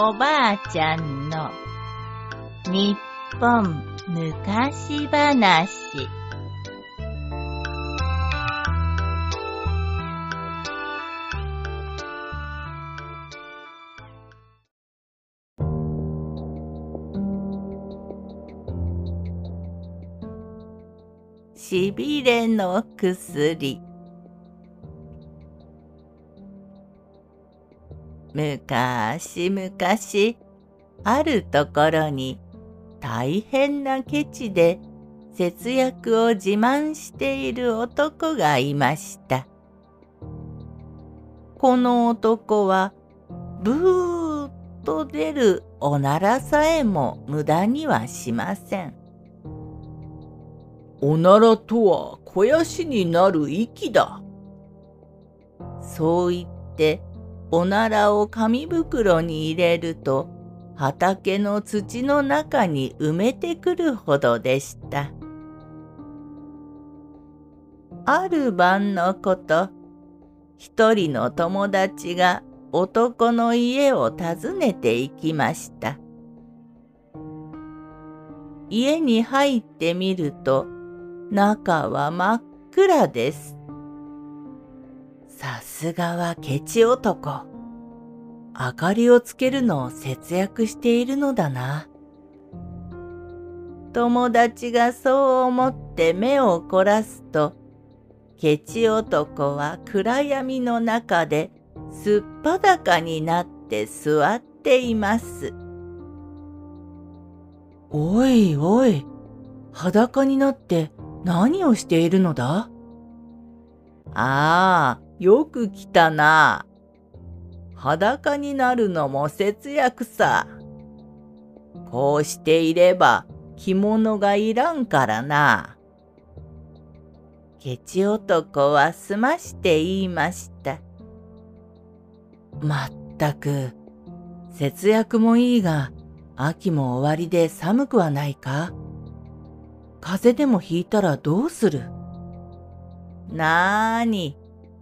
おばあちゃんの日本昔話。しびれの薬。むかしむかしあるところに大変なケチで節約を自慢している男がいました。この男はブーッと出るおならさえも無駄にはしません。おならとは肥やしになる息だ。そう言っておならを紙袋に入れると畑の土の中に埋めてくるほどでした。ある晩のこと一人の友達が男の家を訪ねて行きました。家に入ってみると中は真っ暗です。さすがはケチ男。明かりをつけるのを節約しているのだな。友達がそう思って目を凝らすと、ケチ男は暗闇の中ですっぱだかになって座っています。おいおい、裸になって何をしているのだ？ああ、よく来たな。裸になるのも節約さ。こうしていれば着物がいらんからな。ケチ男は済まして言いました。まったく、節約もいいが、秋も終わりで寒くはないか？風邪でもひいたらどうする？なーに、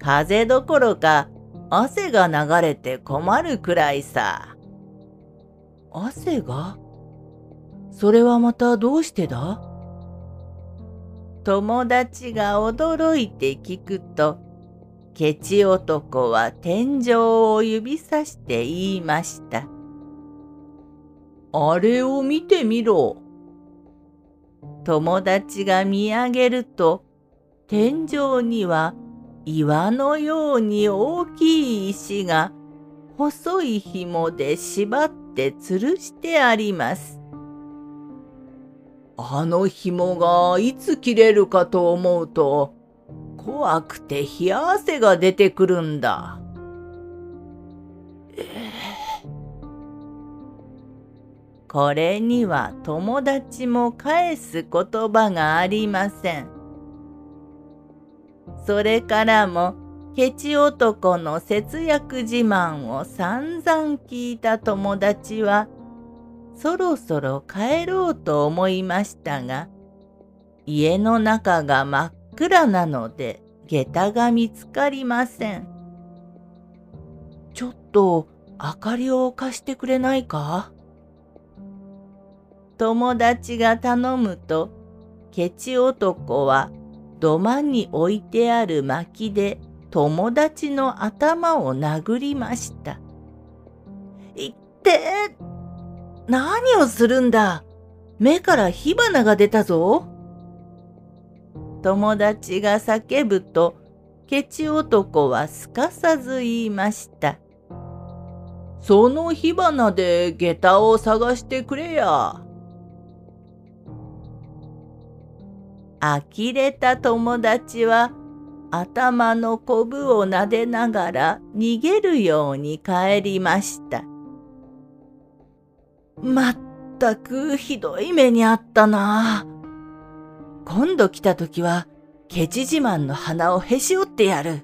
風どころか汗が流れて困るくらいさ。汗が？それはまたどうしてだ？友達が驚いて聞くと、ケチ男は天井を指さして言いました。あれを見てみろ。友達が見上げると、天井には岩のように大きい石が細い紐で縛って吊るしてあります。あの紐がいつ切れるかと思うと怖くて冷や汗が出てくるんだ。これには友達も返す言葉がありません。それからもケチ男の節約自慢を散々聞いた友達はそろそろ帰ろうと思いましたが家の中が真っ暗なので下駄が見つかりません。ちょっと明かりを貸してくれないか？友達が頼むとケチ男は土間に置いてある薪で友達の頭を殴りました。いって何をするんだ？目から火花が出たぞ。友達が叫ぶと、ケチ男はすかさず言いました。その火花で下駄を探してくれや。呆れた友達は頭のこぶをなでながら逃げるように帰りました。まったくひどい目にあったな。今度来た時はケチ自慢の鼻をへし折ってやる。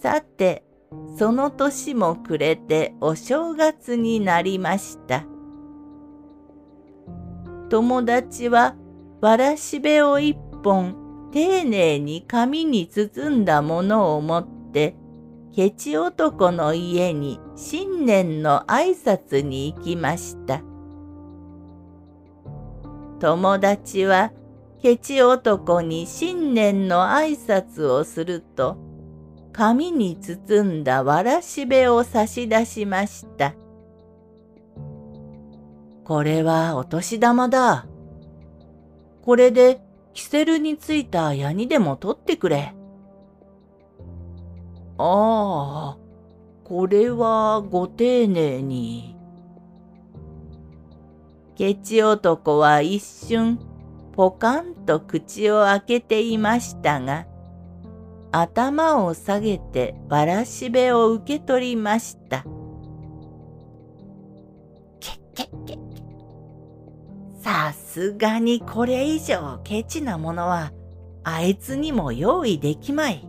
さて、その年も暮れてお正月になりました。友達はわらしべを一本丁寧に紙に包んだものを持ってケチ男の家に新年の挨拶に行きました。友達はケチ男に新年の挨拶をすると、紙に包んだわらしべを差し出しました。これはお年玉だ。これでキセルについた矢にでも取ってくれ。ああ、これはご丁寧に。ケチ男は一瞬ポカンと口を開けていましたが、頭を下げてわらしべを受け取りました。さすがにこれ以上ケチなものはあいつにも用意できまい。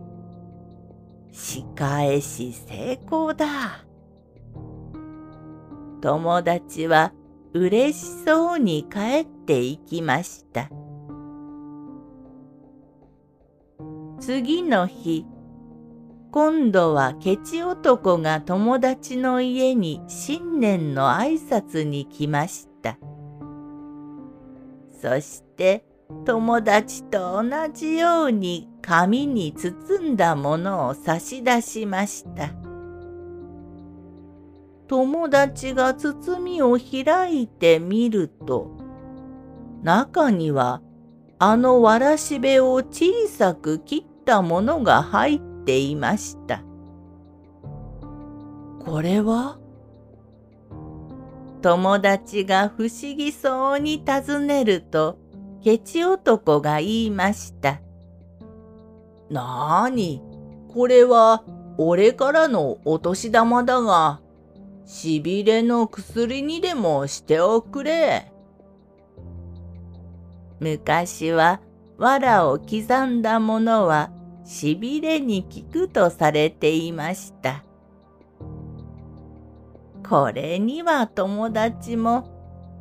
仕返し成功だ。友達は嬉しそうに帰っていきました。次の日、今度はケチ男が友達の家に新年の挨拶に来ました。そして友達と同じように紙に包んだものを差し出しました。友達が包みを開いてみると、中にはあのわらしべを小さく切ったものが入っていました。これは友達が不思議そうに尋ねると、ケチ男が言いました。なーに、これは俺からのお年玉だが、しびれの薬にでもしておくれ。昔は藁を刻んだものはしびれに効くとされていました。これには友達も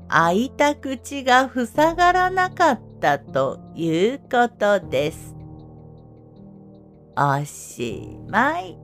開いた口が塞がらなかったということです。おしまい。